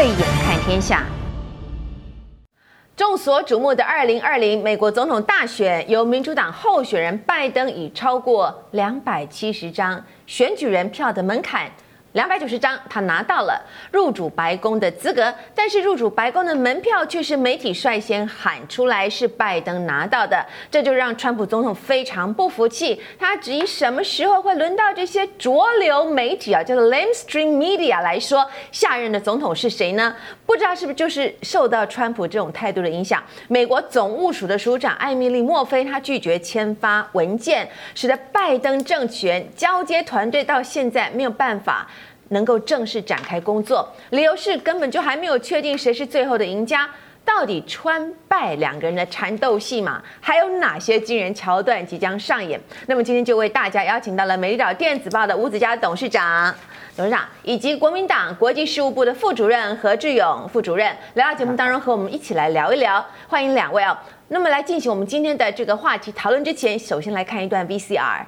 慧眼看天下。众所瞩目的二零二零美国总统大选，由民主党候选人拜登以超过两百七十张选举人票的门槛。两百九十张，他拿到了入主白宫的资格，但是入主白宫的门票却是媒体率先喊出来是拜登拿到的，这就让川普总统非常不服气。他质疑什么时候会轮到这些浊流媒体啊，叫做 lamestream media 来说下任的总统是谁呢？不知道是不是就是受到川普这种态度的影响？美国总务署的署长艾米丽莫菲，他拒绝签发文件，使得拜登政权交接团队到现在没有办法。能够正式展开工作，理由是根本就还没有确定谁是最后的赢家。到底川败两个人的缠斗戏码，还有哪些惊人桥段即将上演？那么今天就为大家邀请到了《美丽岛电子报》的吴子嘉董事长，董事长以及国民党国际事务部的副主任何志勇副主任来到节目当中和我们一起来聊一聊。欢迎两位哦。那么来进行我们今天的这个话题讨论之前，首先来看一段 VCR。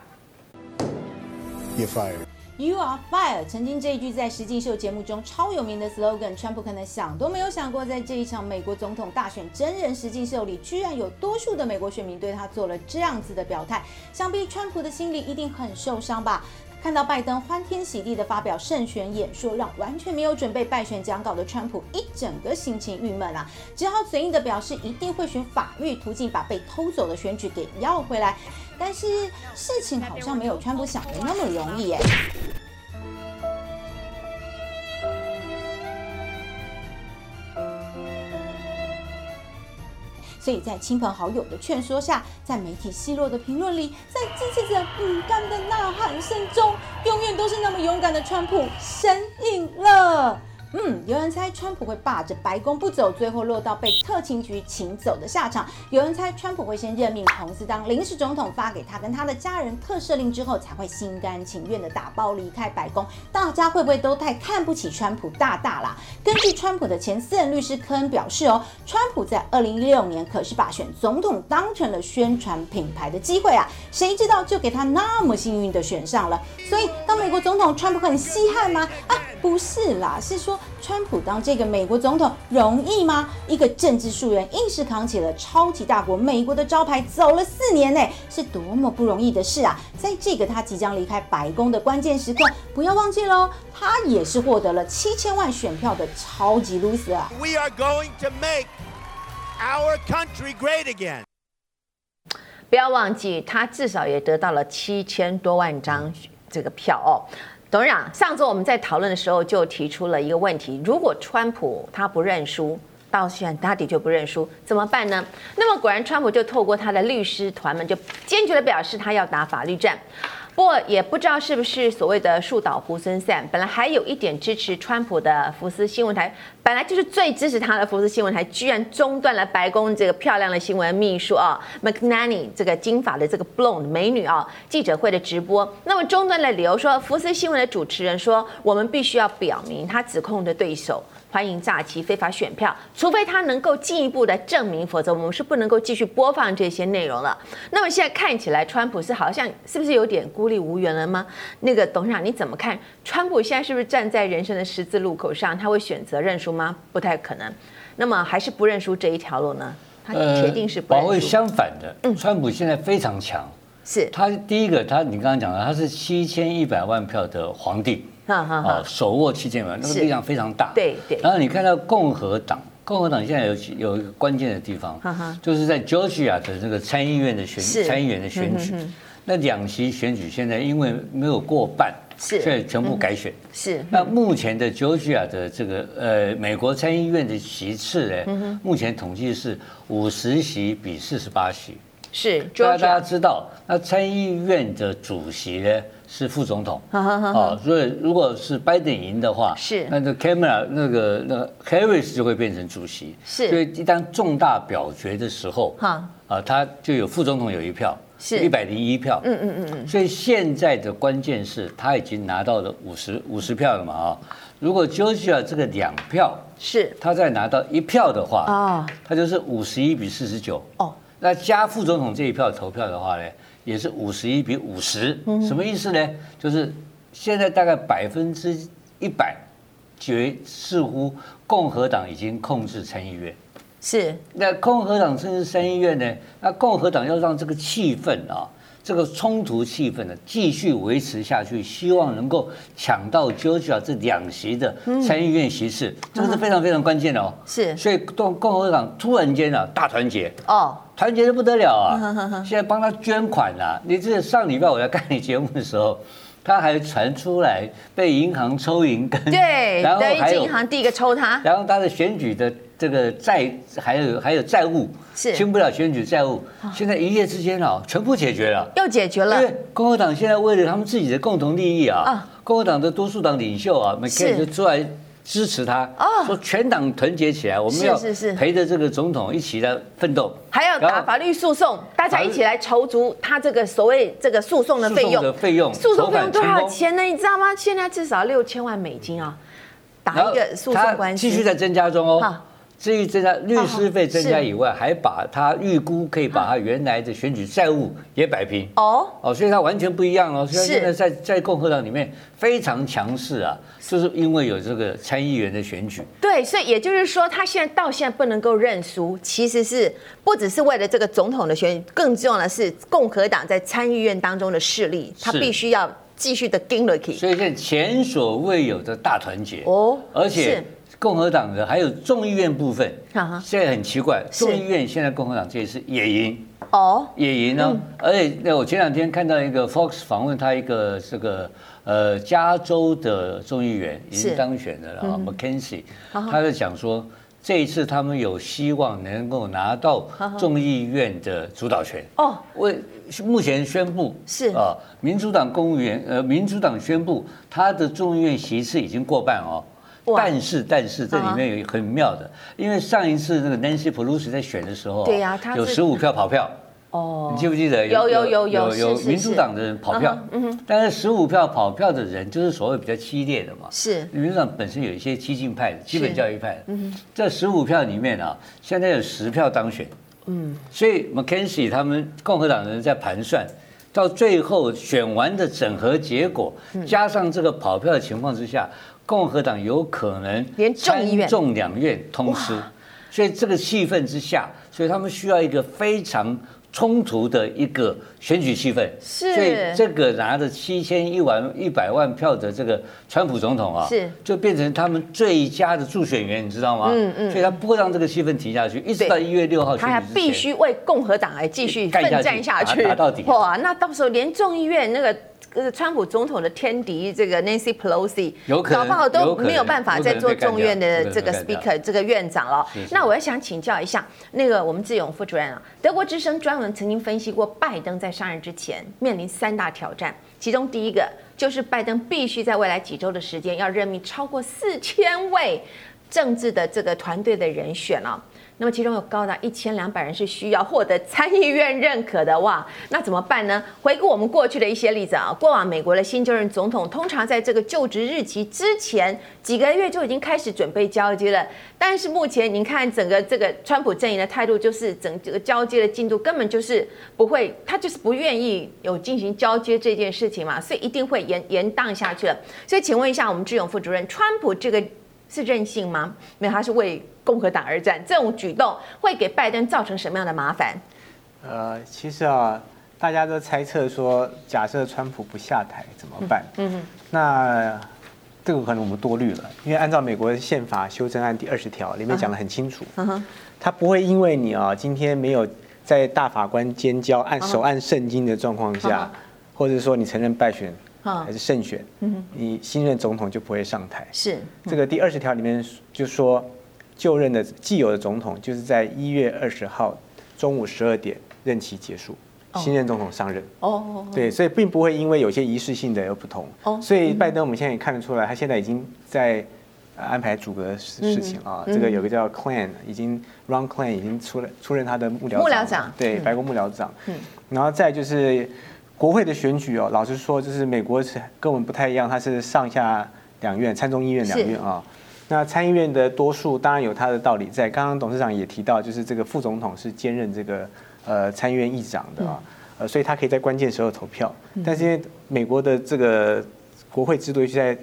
You are fired。曾经这一句在实境秀节目中超有名的 slogan，川普可能想都没有想过，在这一场美国总统大选真人实境秀里，居然有多数的美国选民对他做了这样子的表态。想必川普的心里一定很受伤吧？看到拜登欢天喜地的发表胜选演说，让完全没有准备败选讲稿的川普一整个心情郁闷啊，只好嘴硬的表示一定会选法律途径把被偷走的选举给要回来。但是事情好像没有川普想的那么容易耶。所以在亲朋好友的劝说下，在媒体奚落的评论里，在支持者不甘的呐喊声中，永远都是那么勇敢的川普神隐了。嗯，有人猜川普会霸着白宫不走，最后落到被特勤局请走的下场。有人猜川普会先任命彭斯当临时总统，发给他跟他的家人特赦令之后，才会心甘情愿的打包离开白宫。大家会不会都太看不起川普大大啦？根据川普的前私人律师科恩表示哦，川普在二零一六年可是把选总统当成了宣传品牌的机会啊，谁知道就给他那么幸运的选上了。所以当美国总统，川普很稀罕吗？啊，不是啦，是说。川普当这个美国总统容易吗？一个政治素人硬是扛起了超级大国美国的招牌，走了四年呢，是多么不容易的事啊！在这个他即将离开白宫的关键时刻，不要忘记喽，他也是获得了七千万选票的超级 loser 啊！We are going to make our country great again。不要忘记，他至少也得到了七千多万张这个票哦。董事长，上周我们在讨论的时候就提出了一个问题：如果川普他不认输，到现在他的确不认输，怎么办呢？那么果然，川普就透过他的律师团们，就坚决的表示他要打法律战。不过也不知道是不是所谓的树倒猢狲散，本来还有一点支持川普的福斯新闻台，本来就是最支持他的福斯新闻台，居然中断了白宫这个漂亮的新闻秘书啊，McNanny 这个金发的这个 blonde 美女啊记者会的直播。那么中断的理由说，福斯新闻的主持人说，我们必须要表明他指控的对手。欢迎诈欺、非法选票，除非他能够进一步的证明，否则我们是不能够继续播放这些内容了。那么现在看起来，川普是好像是不是有点孤立无援了吗？那个董事长你怎么看？川普现在是不是站在人生的十字路口上？他会选择认输吗？不太可能。那么还是不认输这一条路呢？他决定是不认输。保卫相反的，川普现在非常强。是他第一个，他你刚刚讲的，他是七千一百万票的皇帝。啊，手握七千万，那个力量非常大。对对。然后你看到共和党，共和党现在有有一个关键的地方，就是在 Georgia 的这个参议院的选参议员的选举，那两席选举现在因为没有过半，是，所以全部改选。是。那目前的 Georgia 的这个呃美国参议院的席次呢，目前统计是五十席比四十八席。是。大家知道，那参议院的主席呢？是副总统，哦，所以如果是拜登赢的话，是。那个 Camera 那个那个 Harris 就会变成主席，是，所以一旦重大表决的时候，哈。啊，他就有副总统有一票，是。一百零一票，嗯嗯嗯嗯，所以现在的关键是他已经拿到了五十五十票了嘛啊，如果 Georgia 这个两票是。他再拿到一票的话，啊，他就是五十一比四十九，哦，那加副总统这一票投票的话呢？也是五十一比五十，什么意思呢？就是现在大概百分之一百觉似乎共和党已经控制参议院。是。那共和党甚至参议院呢？那共和党要让这个气氛啊。这个冲突气氛呢，继续维持下去，希望能够抢到 Georgia 这两席的参议院席次，这个是非常非常关键的哦。是，所以共共和党突然间啊，大团结哦，团结的不得了啊！现在帮他捐款啊，你这上礼拜我在看你节目的时候，他还传出来被银行抽银根，对，然后还有银行第一个抽他，然后他的选举的。这个债还有还有债务，是。清不了选举债务，现在一夜之间啊，全部解决了，又解决了。因为共和党现在为了他们自己的共同利益啊，共和党的多数党领袖啊，McCain 就出来支持他，说全党团结起来，我们要陪着这个总统一起来奋斗，还要打法律诉讼，大家一起来筹足他这个所谓这个诉讼的费用。的费用，诉讼费用多少钱呢？你知道吗？现在至少六千万美金啊，打一个诉讼官司，继续在增加中哦。至于增加律师费增加以外，还把他预估可以把他原来的选举债务也摆平哦哦，所以他完全不一样哦。所以现在在在共和党里面非常强势啊，就是因为有这个参议员的选举。对，所以也就是说，他现在到现在不能够认输，其实是不只是为了这个总统的选举，更重要的是共和党在参议院当中的势力，他必须要继续的盯了起。所以，现在前所未有的大团结哦，而且。共和党的还有众议院部分，现在很奇怪，众议院现在共和党这一次也赢哦，也赢呢。而且那我前两天看到一个 Fox 访问他一个这个呃加州的众议员已经当选的了，McKenzie，他在讲说这一次他们有希望能够拿到众议院的主导权。哦。为目前宣布是。啊，民主党公务员呃，民主党宣布他的众议院席次已经过半哦。但是，但是这里面有很妙的，因为上一次那个 Nancy Pelosi 在选的时候，对呀，有十五票跑票，哦，你记不记得？有有有有有民主党的人跑票，嗯哼，但是十五票跑票的人就是所谓比较激烈的嘛，是。民主党本身有一些激进派的基本教育派，嗯哼，这十五票里面啊，现在有十票当选，嗯，所以 McKenzie 他们共和党人在盘算，到最后选完的整合结果，加上这个跑票的情况之下。共和党有可能连参众两院通吃，所以这个气氛之下，所以他们需要一个非常冲突的一个选举气氛。是，所以这个拿着七千一万一百万票的这个川普总统啊，是就变成他们最佳的助选员，你知道吗？嗯嗯。所以他不会让这个气氛停下去，一直到一月六号他还必须为共和党来继续奋战下去，打到底。哇，那到时候连众议院那个。呃，川普总统的天敌这个 Nancy Pelosi，搞不好都没有办法再做众院的这个 Speaker 这个院长了。那我也想请教一下，那个我们智勇副主任啊，德国之声专门曾经分析过，拜登在上任之前面临三大挑战，其中第一个就是拜登必须在未来几周的时间要任命超过四千位政治的这个团队的人选了。那么其中有高达一千两百人是需要获得参议院认可的哇，那怎么办呢？回顾我们过去的一些例子啊，过往美国的新就任总统通常在这个就职日期之前几个月就已经开始准备交接了，但是目前您看整个这个川普阵营的态度就是整个交接的进度根本就是不会，他就是不愿意有进行交接这件事情嘛，所以一定会延延宕下去了。所以请问一下我们智勇副主任，川普这个是任性吗？没有，他是为。共和党而战，这种举动会给拜登造成什么样的麻烦？呃，其实啊，大家都猜测说，假设川普不下台怎么办？嗯哼，那这个可能我们多虑了，因为按照美国宪法修正案第二十条里面讲得很清楚，嗯，他不会因为你啊今天没有在大法官监交按手按圣经的状况下，或者说你承认败选还是胜选，嗯，你新任总统就不会上台。是这个第二十条里面就说。就任的既有的总统就是在一月二十号中午十二点任期结束，新任总统上任。哦，对，所以并不会因为有些仪式性的而不同。哦，所以拜登我们现在也看得出来，他现在已经在安排组阁事事情啊。这个有个叫 Klain，已经 Ron Klain 已经出了出任他的幕僚幕僚长，对，白宫幕僚长。嗯，然后再就是国会的选举哦，老实说，就是美国是跟我们不太一样，它是上下两院，参众议院两院啊。那参议院的多数当然有他的道理在。刚刚董事长也提到，就是这个副总统是兼任这个呃参议院议长的啊，呃，所以他可以在关键时候投票。但是因为美国的这个国会制度是在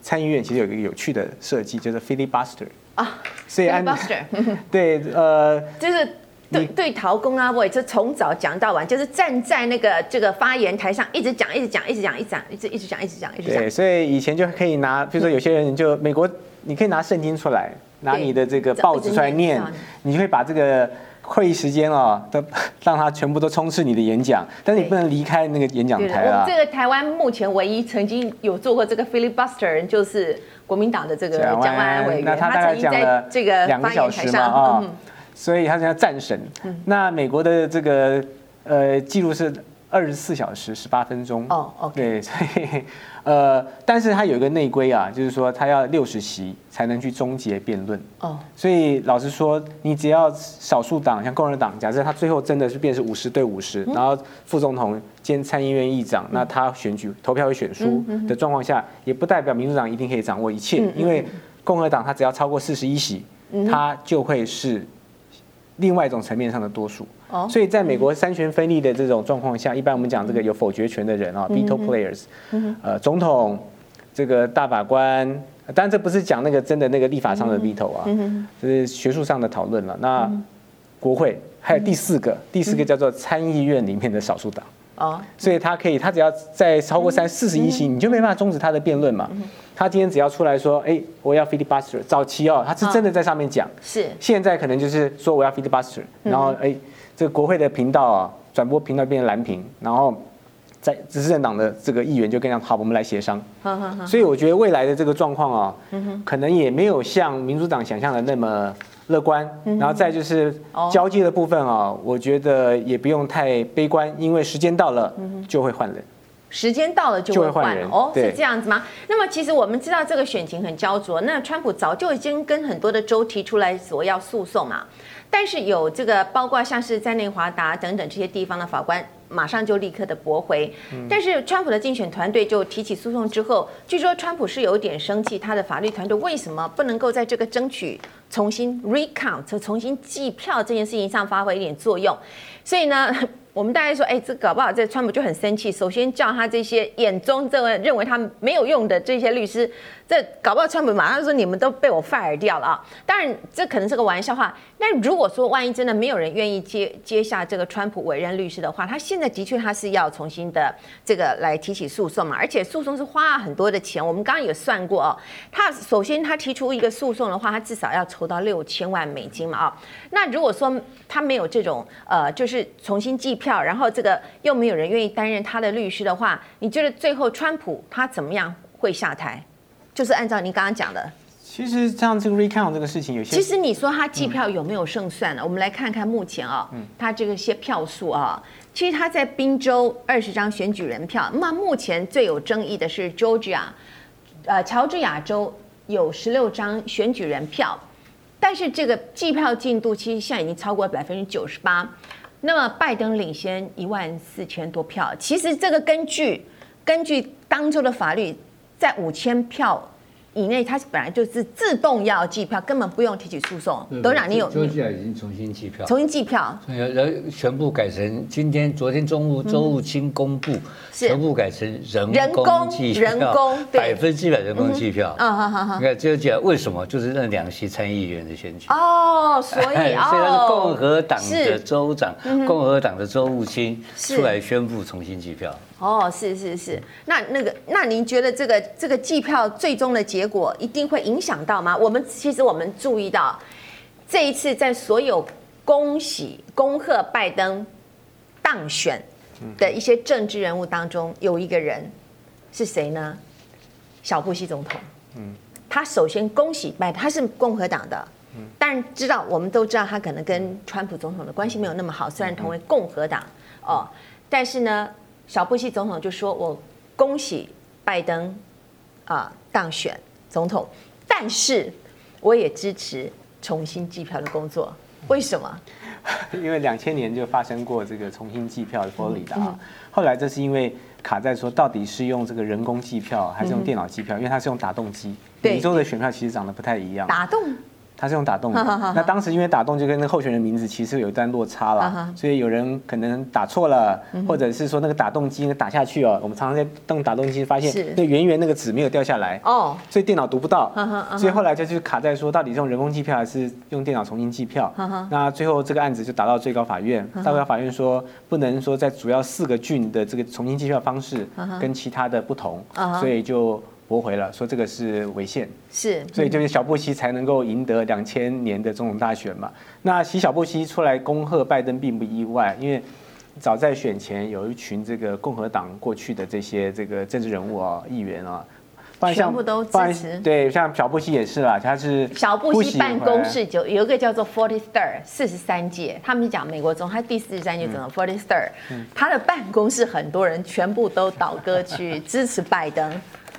参议院其实有一个有趣的设计，就是 filibuster 啊，所以 filibuster 对呃，就是对对陶工啊，我这从早讲到晚，就是站在那个这个发言台上一直讲，一直讲，一直讲，一直讲，一直一直讲，一直讲，一直讲。对，所以以前就可以拿，比如说有些人就美国，你可以拿圣经出来，拿你的这个报纸出来念，你就会把这个。会议时间哦，都让他全部都充斥你的演讲，但是你不能离开那个演讲台啊。这个台湾目前唯一曾经有做过这个 filibuster 人，就是国民党的这个蒋万安委员，那他大概讲了这个两个小时嘛啊，所以他是要战神。那美国的这个呃记录是二十四小时十八分钟。哦，OK，对，所以。呃，但是他有一个内规啊，就是说他要六十席才能去终结辩论。哦，所以老实说，你只要少数党像共和党，假设他最后真的是变成五十对五十，然后副总统兼参议院议长，那他选举投票会选输的状况下，也不代表民主党一定可以掌握一切，因为共和党他只要超过四十一席，他就会是另外一种层面上的多数。所以，在美国三权分立的这种状况下，一般我们讲这个有否决权的人啊，veto players，呃，总统，这个大法官，当然这不是讲那个真的那个立法上的 veto 啊，这是学术上的讨论了。那国会还有第四个，第四个叫做参议院里面的少数党。哦，所以他可以，他只要在超过三四十一席，你就没办法终止他的辩论嘛。他今天只要出来说，哎，我要 filibuster，早期哦，他是真的在上面讲，是，现在可能就是说我要 filibuster，然后哎。这个国会的频道啊，转播频道变成蓝屏，然后在执政党的这个议员就跟他好，我们来协商。所以我觉得未来的这个状况啊，可能也没有像民主党想象的那么乐观。然后再就是交接的部分啊，我觉得也不用太悲观，因为时间到了就会换人。时间到了就会换人哦，是这样子吗？那么其实我们知道这个选情很焦灼，那川普早就已经跟很多的州提出来索要诉讼嘛。但是有这个，包括像是在内华达等等这些地方的法官，马上就立刻的驳回。但是川普的竞选团队就提起诉讼之后，据说川普是有点生气，他的法律团队为什么不能够在这个争取重新 recount、重新计票这件事情上发挥一点作用？所以呢，我们大家说，哎，这搞不好这川普就很生气，首先叫他这些眼中这位认为他没有用的这些律师。这搞不好，川普马上说你们都被我 fire 掉了啊！当然，这可能是个玩笑话。那如果说万一真的没有人愿意接接下这个川普委任律师的话，他现在的确他是要重新的这个来提起诉讼嘛，而且诉讼是花了很多的钱。我们刚刚有算过哦，他首先他提出一个诉讼的话，他至少要筹到六千万美金嘛啊。那如果说他没有这种呃，就是重新计票，然后这个又没有人愿意担任他的律师的话，你觉得最后川普他怎么样会下台？就是按照您刚刚讲的，其实像这个 recount 这个事情，有些其实你说他计票有没有胜算呢？嗯、我们来看看目前啊、哦，他这个些票数啊，其实他在宾州二十张选举人票，那目前最有争议的是 Georgia，呃，乔治亚州有十六张选举人票，但是这个计票进度其实现在已经超过百分之九十八，那么拜登领先一万四千多票，其实这个根据根据当州的法律。在五千票以内，他本来就是自动要计票，根本不用提起诉讼。董事长，你有？州议已经重新计票，重新计票，人全部改成今天、昨天中午周务清公布，全部改成人工计票，人工百分之百人工计票。嗯，好好好。你看，就讲为什么？就是那两席参议员的选举。哦，所以哦，虽然是共和党的州长，共和党的周务卿出来宣布重新计票。哦，是是是，那那个，那您觉得这个这个计票最终的结果一定会影响到吗？我们其实我们注意到，这一次在所有恭喜恭贺拜登当选的一些政治人物当中，有一个人是谁呢？小布希总统。嗯，他首先恭喜拜登，他是共和党的，但知道我们都知道他可能跟川普总统的关系没有那么好，虽然同为共和党哦，但是呢。小布希总统就说：“我恭喜拜登啊当选总统，但是我也支持重新计票的工作。为什么？因为两千年就发生过这个重新计票的佛罗里达啊。后来这是因为卡在说到底是用这个人工计票还是用电脑计票，因为它是用打洞机，每一州的选票其实长得不太一样。打洞。”他是用打洞的，那当时因为打洞就跟那候选人名字其实有一段落差了，所以有人可能打错了，或者是说那个打洞机打下去哦，我们常常在动打洞机发现那圆圆那个纸没有掉下来哦，所以电脑读不到，所以后来就就卡在说到底是用人工计票还是用电脑重新计票，那最后这个案子就打到最高法院，最高法院说不能说在主要四个郡的这个重新计票方式跟其他的不同，所以就。驳回了，说这个是违宪，是，所以就是小布希才能够赢得两千年的总统大选嘛。那其实小布希出来恭贺拜登并不意外，因为早在选前有一群这个共和党过去的这些这个政治人物啊、议员啊，全部都支持。对，像小布希也是啦，他是小布希办公室就有一个叫做 Forty Third 四十三届，他们讲美国总统他第四十三届总统 Forty Third，他的办公室很多人全部都倒戈去支持拜登。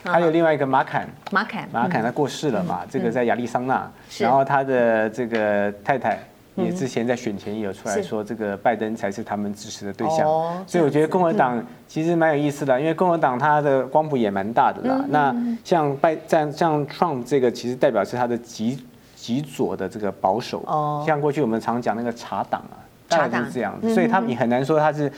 还有另外一个马坎，马坎，马坎他过世了嘛？这个在亚利桑那，然后他的这个太太也之前在选前也有出来说，这个拜登才是他们支持的对象。所以我觉得共和党其实蛮有意思的，因为共和党它的光谱也蛮大的啦。那像拜在像 Trump 这个，其实代表是他的极极左的这个保守。哦，像过去我们常讲那个茶党啊，大概就是这样。所以他你很难说他是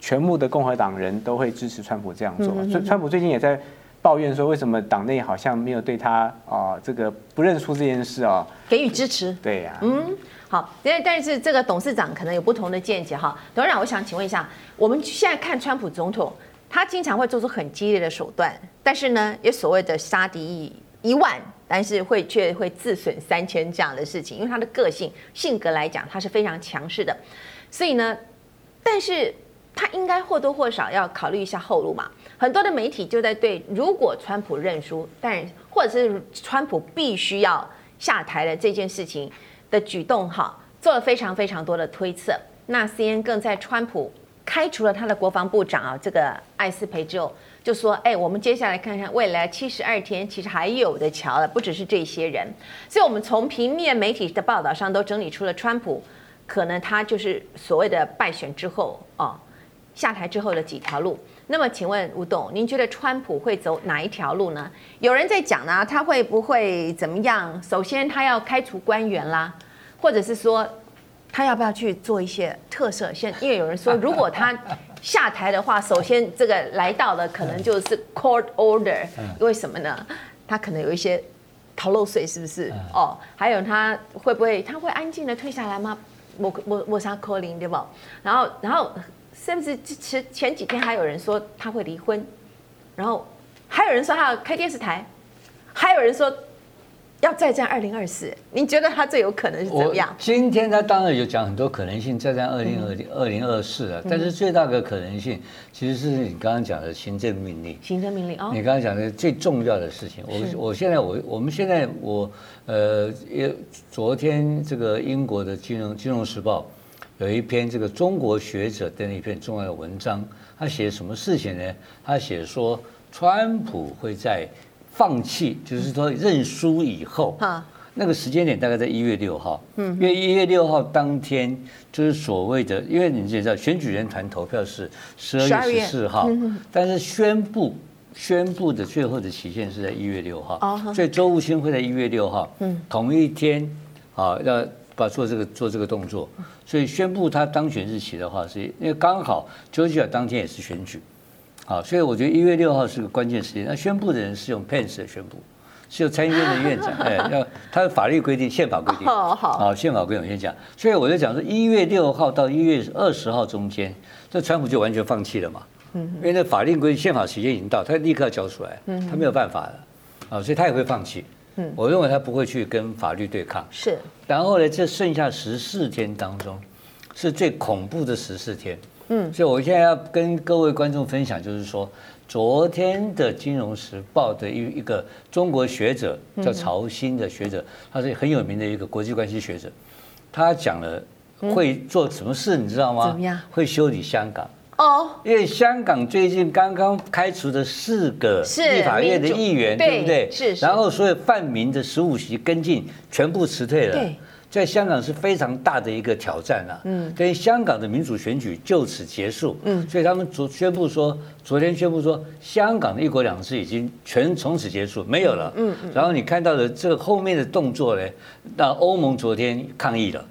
全部的共和党人都会支持川普这样做。所以川普最近也在。抱怨说，为什么党内好像没有对他啊这个不认输这件事啊给予支持？对呀，嗯，好，因为但是这个董事长可能有不同的见解哈。董事长，我想请问一下，我们现在看川普总统，他经常会做出很激烈的手段，但是呢，也所谓的杀敌一万，但是会却会自损三千这样的事情，因为他的个性性格来讲，他是非常强势的，所以呢，但是他应该或多或少要考虑一下后路嘛。很多的媒体就在对，如果川普认输，但或者是川普必须要下台的这件事情的举动，哈，做了非常非常多的推测。那 CNN 更在川普开除了他的国防部长啊，这个艾斯培之后，就说：“哎，我们接下来看看未来七十二天，其实还有的瞧了，不只是这些人。”所以，我们从平面媒体的报道上都整理出了川普可能他就是所谓的败选之后哦，下台之后的几条路。那么，请问吴董，您觉得川普会走哪一条路呢？有人在讲呢，他会不会怎么样？首先，他要开除官员啦，或者是说，他要不要去做一些特色？现因为有人说，如果他下台的话，首先这个来到的可能就是 court order，因为什么呢？他可能有一些逃漏税，是不是？哦，还有他会不会他会安静的退下来吗？我我我想 calling 对吧？然后然后。甚至前前几天还有人说他会离婚，然后还有人说他要开电视台，还有人说要再战二零二四。你觉得他最有可能是怎么样？今天他当然有讲很多可能性，再战二零二零二零二四啊。但是最大的可能性其实是你刚刚讲的行政命令。行政命令哦。你刚刚讲的最重要的事情，我我现在我我们现在我呃也昨天这个英国的金融金融时报。有一篇这个中国学者的一篇重要的文章，他写什么事情呢？他写说，川普会在放弃，就是说认输以后，那个时间点大概在一月六号，嗯因为一月六号当天就是所谓的，因为你知道选举人团投票是十二月十四号，但是宣布宣布的最后的期限是在一月六号，所以周务卿会在一月六号，同一天啊要。把做这个做这个动作，所以宣布他当选日期的话，是因为刚好丘吉尔当天也是选举，啊，所以我觉得一月六号是个关键时间。那宣布的人是用 Pence 的宣布，是由参议院的院长，哎，要他的法律规定，宪法规定，好，好，啊，宪法规定我先讲。所以我就讲说，一月六号到一月二十号中间，这川普就完全放弃了嘛，嗯，因为那法令规定，宪法时间已经到，他立刻要交出来，嗯，他没有办法了，啊，所以他也会放弃。嗯，我认为他不会去跟法律对抗。是，然后呢，这剩下十四天当中，是最恐怖的十四天。嗯，所以我现在要跟各位观众分享，就是说，昨天的《金融时报》的一一个中国学者叫曹鑫的学者，他是很有名的一个国际关系学者，他讲了会做什么事，你知道吗？怎么样？会修理香港。哦，因为香港最近刚刚开除的四个立法院的议员，对不对？是。然后所有泛民的十五席跟进全部辞退了。对。在香港是非常大的一个挑战啊。嗯，等于香港的民主选举就此结束。嗯，所以他们昨宣布说，昨天宣布说，香港的一国两制已经全从此结束，没有了。嗯嗯。然后你看到的这个后面的动作呢，那欧盟昨天抗议了。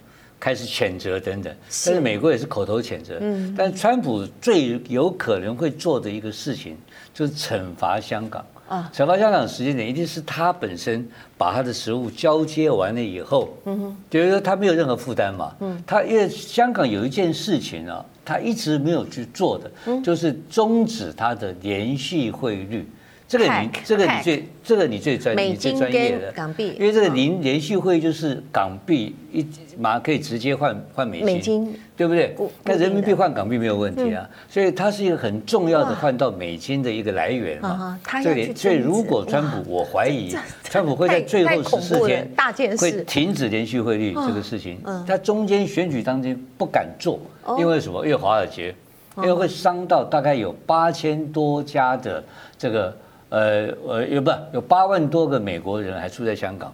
开始谴责等等，但是美国也是口头谴责。嗯，但川普最有可能会做的一个事情，就是惩罚香港。啊，惩罚香港的时间点一定是他本身把他的食物交接完了以后。嗯哼，就是说他没有任何负担嘛。嗯，他因为香港有一件事情啊，他一直没有去做的，就是终止他的联系汇率。这个你这个你最这个你最专你最专业的港币，因为这个联联系汇就是港币一马上可以直接换换美金，美金对不对？那人民币换港币没有问题啊，所以它是一个很重要的换到美金的一个来源嘛。这里所以如果川普，我怀疑川普会在最后十四天会停止连续汇率这个事情，他中间选举当中不敢做，因为什么？因为华尔街，因为会伤到大概有八千多家的这个。呃呃，有不有八万多个美国人还住在香港，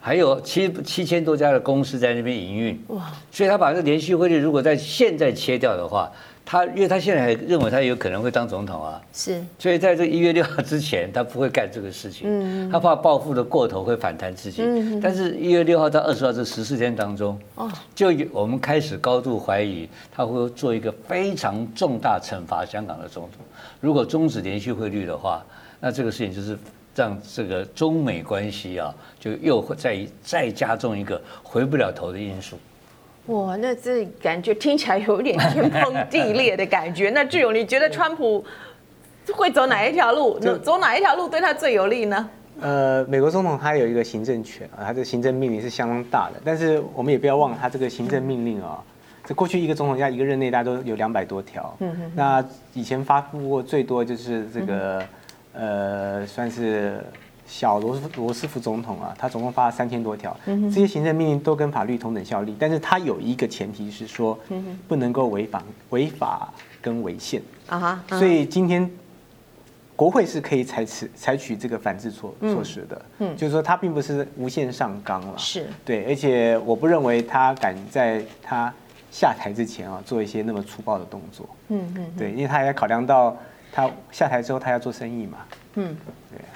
还有七七千多家的公司在那边营运，哇！所以他把这个联系汇率如果在现在切掉的话，他因为他现在还认为他有可能会当总统啊，是，所以在这一月六号之前，他不会干这个事情，嗯，他怕报复的过头会反弹自己，嗯，但是一月六号到二十号这十四天当中，哦，就我们开始高度怀疑他会做一个非常重大惩罚香港的总统，如果终止连续汇率的话。那这个事情就是让这个中美关系啊，就又会再再加重一个回不了头的因素。哇，那这感觉听起来有点天崩地裂的感觉。那志勇，你觉得川普会走哪一条路？走哪一条路对他最有利呢？呃，美国总统他有一个行政权啊，他的行政命令是相当大的。但是我们也不要忘了，他这个行政命令啊，在过去一个总统家一个任内，大家都有两百多条。嗯哼。那以前发布过最多就是这个。呃，算是小罗斯罗斯福总统啊，他总共发了三千多条，这些行政命令都跟法律同等效力，但是他有一个前提是说，不能够违反违法跟违宪。啊哈，所以今天国会是可以采取采取这个反制措措施的，嗯，就是说他并不是无限上纲了，是。对，而且我不认为他敢在他下台之前啊做一些那么粗暴的动作，嗯嗯，对，因为他也考量到。他下台之后，他要做生意嘛？嗯，对啊，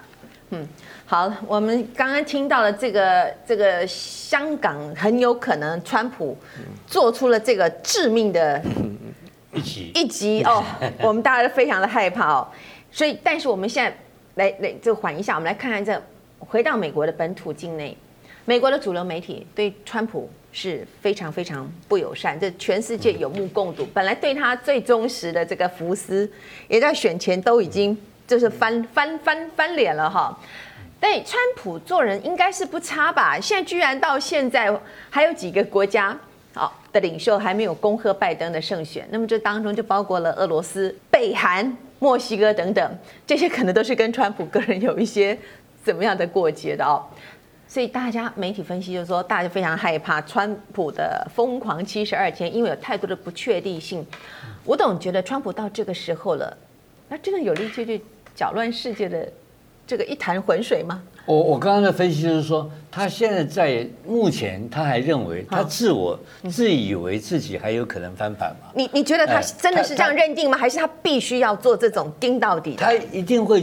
嗯，好，我们刚刚听到了这个这个香港很有可能川普做出了这个致命的 一击一击哦，我们大家都非常的害怕哦。所以，但是我们现在来来就缓一下，我们来看看这回到美国的本土境内，美国的主流媒体对川普。是非常非常不友善，这全世界有目共睹。本来对他最忠实的这个福斯，也在选前都已经就是翻翻翻翻脸了哈。但川普做人应该是不差吧？现在居然到现在还有几个国家好的领袖还没有恭贺拜登的胜选，那么这当中就包括了俄罗斯、北韩、墨西哥等等，这些可能都是跟川普个人有一些怎么样的过节的哦。所以大家媒体分析就是说，大家非常害怕川普的疯狂七十二天，因为有太多的不确定性。我总觉得川普到这个时候了，那真的有力气去搅乱世界的这个一潭浑水吗？我我刚刚的分析就是说，他现在在目前他还认为他自我自以为自己还有可能翻盘吗？你你觉得他真的是这样认定吗？还是他必须要做这种盯到底？他一定会。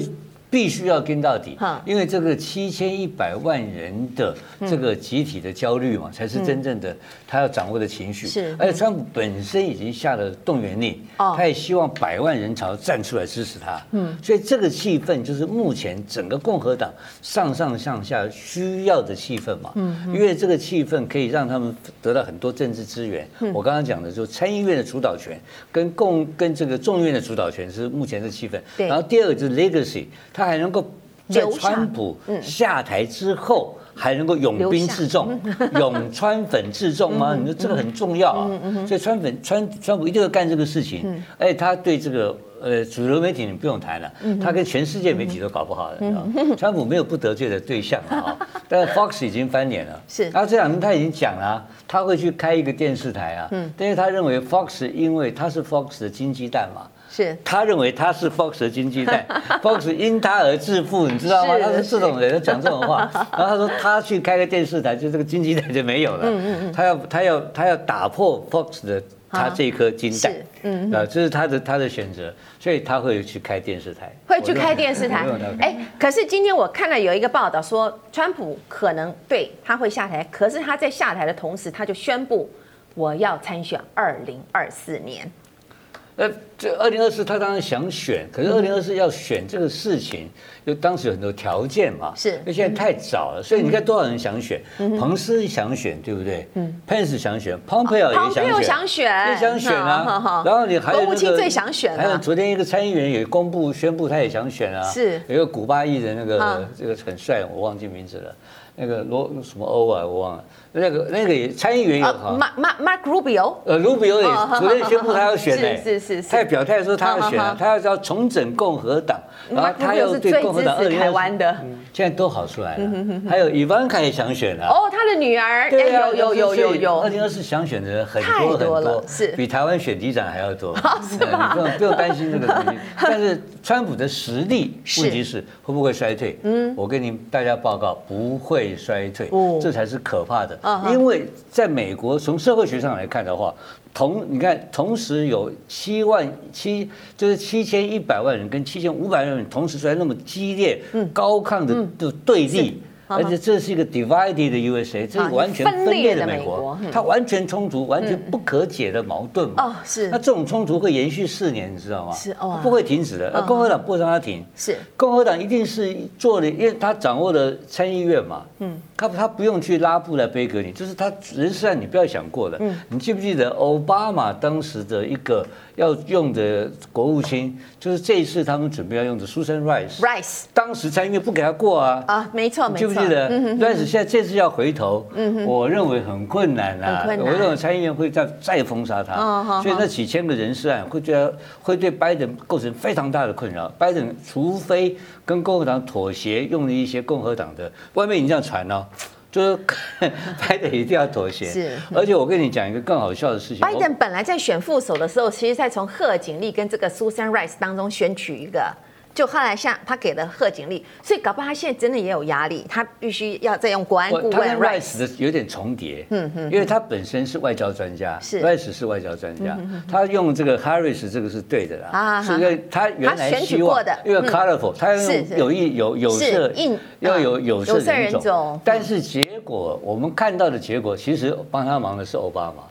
必须要跟到底，因为这个七千一百万人的这个集体的焦虑嘛，才是真正的他要掌握的情绪。是，而且川普本身已经下了动员令，他也希望百万人潮站出来支持他。嗯，所以这个气氛就是目前整个共和党上上上下需要的气氛嘛。嗯，因为这个气氛可以让他们得到很多政治资源。我刚刚讲的就参议院的主导权跟共跟这个众议院的主导权是目前的气氛。对，然后第二个就是 legacy，他。还能够在川普下台之后，还能够拥兵自重，拥川粉自重吗？你说这个很重要啊。所以川粉川川普一定要干这个事情。哎，他对这个呃主流媒体你不用谈了，他跟全世界媒体都搞不好了。川普没有不得罪的对象啊，但是 Fox 已经翻脸了。是，然后这两天他已经讲了，他会去开一个电视台啊。嗯，但是他认为 Fox 因为他是 Fox 的金鸡蛋嘛。是，他认为他是 Fox 的经济带，Fox 因他而致富，你知道吗？他是这种人，讲这种话。然后他说他去开个电视台，就这个经济带就没有了。嗯嗯嗯。他要他要他要打破 Fox 的他这颗金蛋，嗯啊，这是他的他的选择，所以他会去开电视台，会去开电视台。哎，可是今天我看了有一个报道说，川普可能对他会下台，可是他在下台的同时，他就宣布我要参选二零二四年。呃，这二零二四他当然想选，可是二零二四要选这个事情，就当时有很多条件嘛。是，因为现在太早了，所以你看多少人想选，彭斯想选，对不对？嗯，Pence 想选，Pompeo 也想选，想选，也想选啊。然后你还有那个，最想选，还有昨天一个参议员也公布宣布他也想选啊。是，有一个古巴裔的那个这个很帅，我忘记名字了，那个罗什么欧啊，我忘了。那个那个也参议员有哈，Mark Mark Mark Rubio，呃，Rubio 也昨天宣布他要选呢，是是是，他也表态说他要选，他要要重整共和党，然后他又对共和党二零二四的，现在都好出来了，还有伊万卡也想选啊，哦，他的女儿，对有有有有有，二零二四想选的人很多很多，是。比台湾选里长还要多，是吧？不用不用担心这个东西，但是川普的实力问题是会不会衰退？嗯，我跟你大家报告不会衰退，这才是可怕的，因为。在美国，从社会学上来看的话，同你看，同时有七万七，就是七千一百万人跟七千五百万人同时出来那么激烈、高亢的的对立。而且这是一个 divided 的 USA，这是完全分裂的美国，它完全冲突，完全不可解的矛盾嘛。哦，是。那这种冲突会延续四年，你知道吗？是哦，不会停止的。那共和党不让它停。是。共和党一定是做的，因为他掌握了参议院嘛。嗯。他他不用去拉布来背给你，就是他人事上你不要想过的。嗯。你记不记得奥巴马当时的一个？要用的国务卿就是这一次他们准备要用的 Susan Rice。Rice 当时参议院不给他过啊。啊，没错没错。记不记得？Rice 现在这次要回头，我认为很困难啊。我认为参议院会再再封杀他。所以那几千个人事案会对他会对拜登构成非常大的困扰。拜登除非跟共和党妥协，用了一些共和党的，外面已经这样传了。就是拜登一定要妥协，是。而且我跟你讲一个更好笑的事情，拜登本来在选副手的时候，其实在从贺锦丽跟这个 Susan Rice 当中选取一个。就后来像他给了贺锦丽，所以搞不好他现在真的也有压力，他必须要再用国安顾问。他跟 Rice 的有点重叠，嗯嗯，因为他本身是外交专家，是。Rice 是外交专家，他用这个 Harris 这个是对的啦，是因为他原来希望，因为 colorful，他要用有意有有色，要有有色人种，但是结果我们看到的结果，其实帮他忙的是奥巴马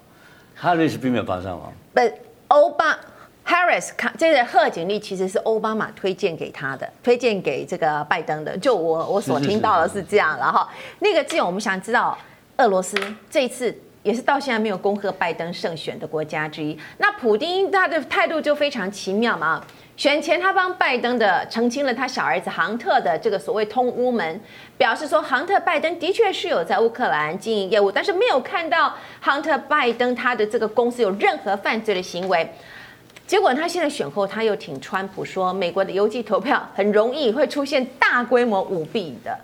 ，Harris 并没有帮上忙。不，欧巴。Harris，看这个贺锦丽其实是奥巴马推荐给他的，推荐给这个拜登的。就我我所听到的是这样，然后那个既然我们想知道，俄罗斯这一次也是到现在没有恭贺拜登胜选的国家之一。那普丁他的态度就非常奇妙嘛，选前他帮拜登的澄清了他小儿子杭特的这个所谓通乌门，表示说杭特拜登的确是有在乌克兰经营业务，但是没有看到杭特拜登他的这个公司有任何犯罪的行为。结果他现在选后，他又挺川普说，美国的邮寄投票很容易会出现大规模舞弊的。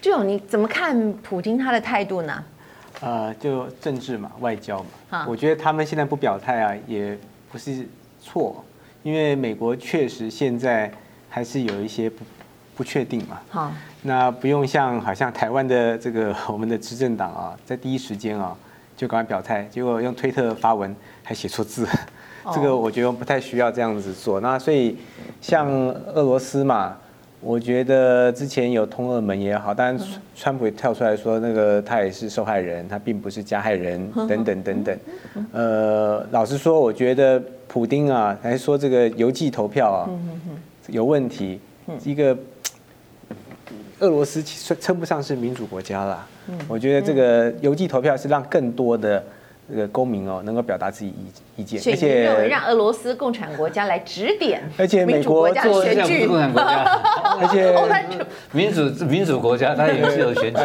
这种你怎么看普京他的态度呢？呃，就政治嘛，外交嘛。我觉得他们现在不表态啊，也不是错，因为美国确实现在还是有一些不不确定嘛。好，那不用像好像台湾的这个我们的执政党啊，在第一时间啊就赶快表态，结果用推特发文还写错字。这个我觉得不太需要这样子做。那所以像俄罗斯嘛，我觉得之前有通俄门也好，当然川普也跳出来说，那个他也是受害人，他并不是加害人等等等等。呃，老实说，我觉得普丁啊，还说这个邮寄投票啊有问题。一个俄罗斯其实称不上是民主国家啦。我觉得这个邮寄投票是让更多的。这个公民哦，能够表达自己意意见，而且认为让俄罗斯共产国家来指点，而且美国做选举。共产国家，而且 民主民主国家，它也是有选举，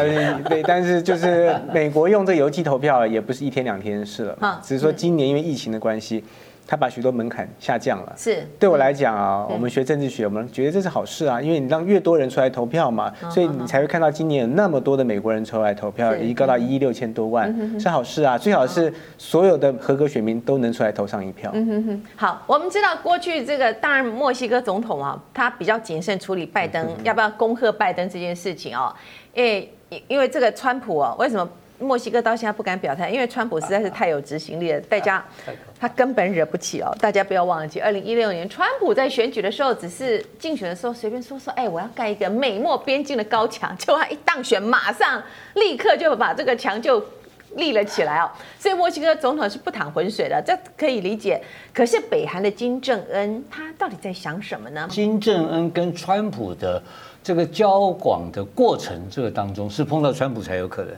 对，但是就是美国用这邮寄投票也不是一天两天的事了，只是说今年因为疫情的关系，他把许多门槛下降了。是，对我来讲啊，我们学政治学，我们觉得这是好事啊，因为你让越多人出来投票嘛，所以你才会看到今年有那么多的美国人出来投票，已经高到一亿六千多万，是好事啊。最好是所有的合格选民都能出来投上一票。嗯哼哼。好，我们知道过去这个，当然墨西哥总统啊，他比较谨慎处理拜登要不要恭贺拜登这件事情哦，因为因为这个川普啊，为什么？墨西哥到现在不敢表态，因为川普实在是太有执行力了，大家他根本惹不起哦。大家不要忘记，二零一六年川普在选举的时候，只是竞选的时候随便说说，哎，我要盖一个美墨边境的高墙，结果他一当选，马上立刻就把这个墙就立了起来哦。所以墨西哥总统是不淌浑水的，这可以理解。可是北韩的金正恩他到底在想什么呢？金正恩跟川普的这个交往的过程，这个当中是碰到川普才有可能。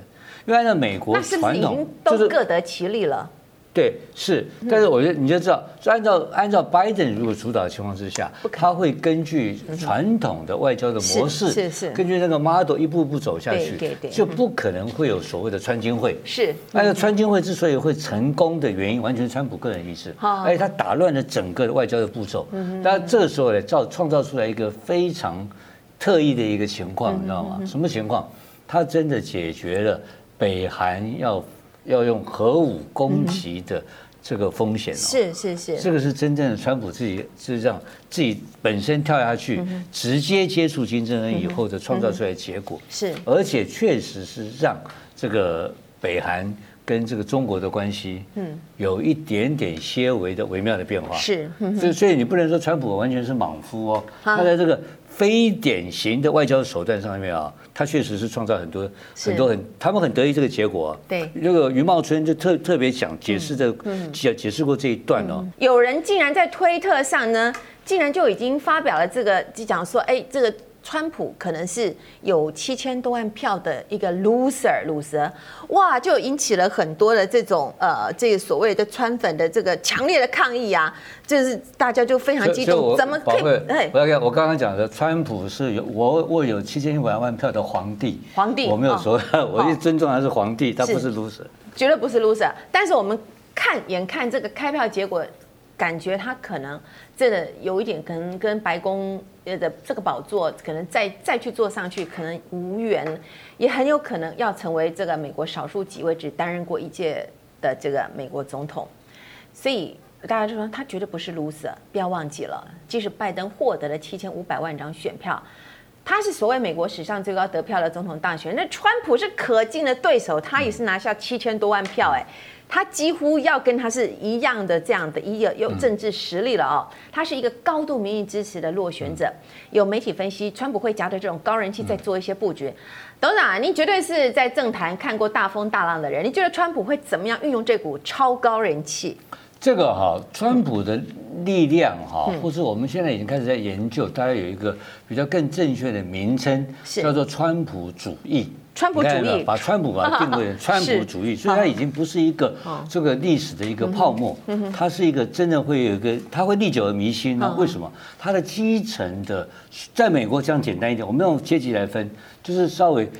因为按照美国传统，就是各得其利了？对，是。但是我觉得你就知道，就按照按照拜登如果主导的情况之下，他会根据传统的外交的模式，是是，根据那个 model 一步步走下去，就不可能会有所谓的川金会。是。按照川金会之所以会成功的原因，完全川普个人意志，而且他打乱了整个外交的步骤。嗯。但这个时候呢，造创造出来一个非常特异的一个情况，你知道吗？什么情况？他真的解决了。北韩要要用核武攻击的这个风险哦，是是是，这个是真正的川普自己是让自己本身跳下去，直接接触金正恩以后的创造出来的结果。是，而且确实是让这个北韩跟这个中国的关系，嗯，有一点点些微的微妙的变化。是，所以所以你不能说川普完全是莽夫哦，他在这个。非典型的外交手段上面啊，他确实是创造很多很多很，他们很得意这个结果。对，那个余茂春就特特别想解释这解解释过这一段哦。有人竟然在推特上呢，竟然就已经发表了这个，就讲说，哎，这个。川普可能是有七千多万票的一个 loser，loser，哇，就引起了很多的这种呃，这个所谓的川粉的这个强烈的抗议啊，就是大家就非常激动，怎么可以？哎，我要我刚刚讲的，川普是有我我有七千一百万票的皇帝，皇帝，我没有说，哦、我一尊重他是皇帝，他不是 loser，绝对不是 loser。但是我们看眼看这个开票结果，感觉他可能真的有一点可能跟白宫。的这个宝座可能再再去坐上去，可能无缘，也很有可能要成为这个美国少数几位只担任过一届的这个美国总统。所以大家就说他绝对不是 loser，不要忘记了，即使拜登获得了七千五百万张选票，他是所谓美国史上最高得票的总统大选，那川普是可敬的对手，他也是拿下七千多万票，哎。他几乎要跟他是一样的这样的一个有政治实力了哦，他是一个高度民意支持的落选者。有媒体分析，川普会夹着这种高人气在做一些布局。董事长，您绝对是在政坛看过大风大浪的人，你觉得川普会怎么样运用这股超高人气？这个哈，川普的力量哈，或是我们现在已经开始在研究，大家有一个比较更正确的名称，叫做川普主义。川普主义，把川普把它 定位成川普主义，所以它已经不是一个这个历史的一个泡沫，它是一个真的会有一个，它会历久而弥新呢？为什么？它的基层的，在美国这样简单一点，我们用阶级来分，就是稍微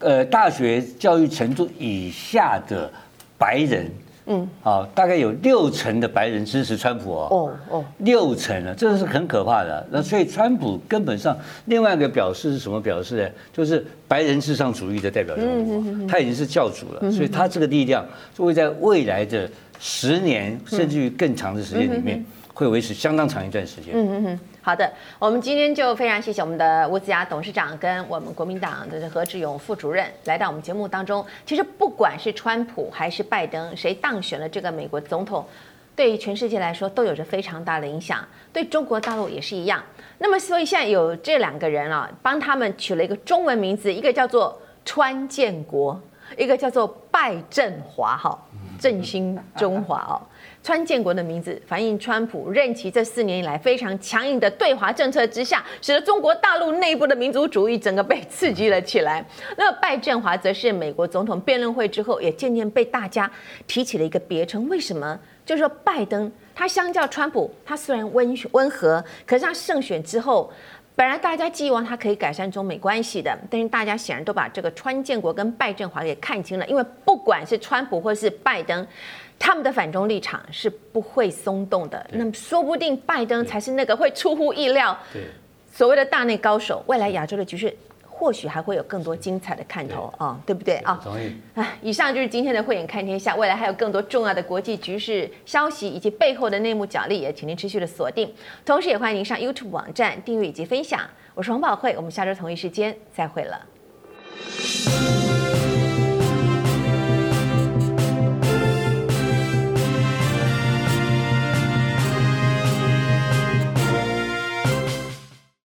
呃大学教育程度以下的白人。嗯，好，大概有六成的白人支持川普哦。哦哦，六成啊，这是很可怕的。那所以川普根本上另外一个表示是什么表示呢？就是白人至上主义的代表人物，他已经是教主了。所以他这个力量就会在未来的十年甚至于更长的时间里面，会维持相当长一段时间。嗯嗯嗯。好的，我们今天就非常谢谢我们的吴子嘉董事长跟我们国民党的何志勇副主任来到我们节目当中。其实不管是川普还是拜登，谁当选了这个美国总统，对于全世界来说都有着非常大的影响，对中国大陆也是一样。那么所以现在有这两个人啊，帮他们取了一个中文名字，一个叫做川建国，一个叫做拜振华，哈，振兴中华哦。川建国的名字反映川普任期这四年以来非常强硬的对华政策之下，使得中国大陆内部的民族主义整个被刺激了起来。那拜振华则是美国总统辩论会之后，也渐渐被大家提起了一个别称。为什么？就是说拜登他相较川普，他虽然温温和，可是他胜选之后。本来大家寄望他可以改善中美关系的，但是大家显然都把这个川建国跟拜振华给看清了，因为不管是川普或是拜登，他们的反中立场是不会松动的。那么说不定拜登才是那个会出乎意料，所谓的大内高手，未来亚洲的局势。或许还会有更多精彩的看头啊、哦，对不对啊？同意。哎，以上就是今天的慧眼看天下，未来还有更多重要的国际局势消息以及背后的内幕角力，也请您持续的锁定。同时，也欢迎您上 YouTube 网站订阅以及分享。我是黄宝慧，我们下周同一时间再会了。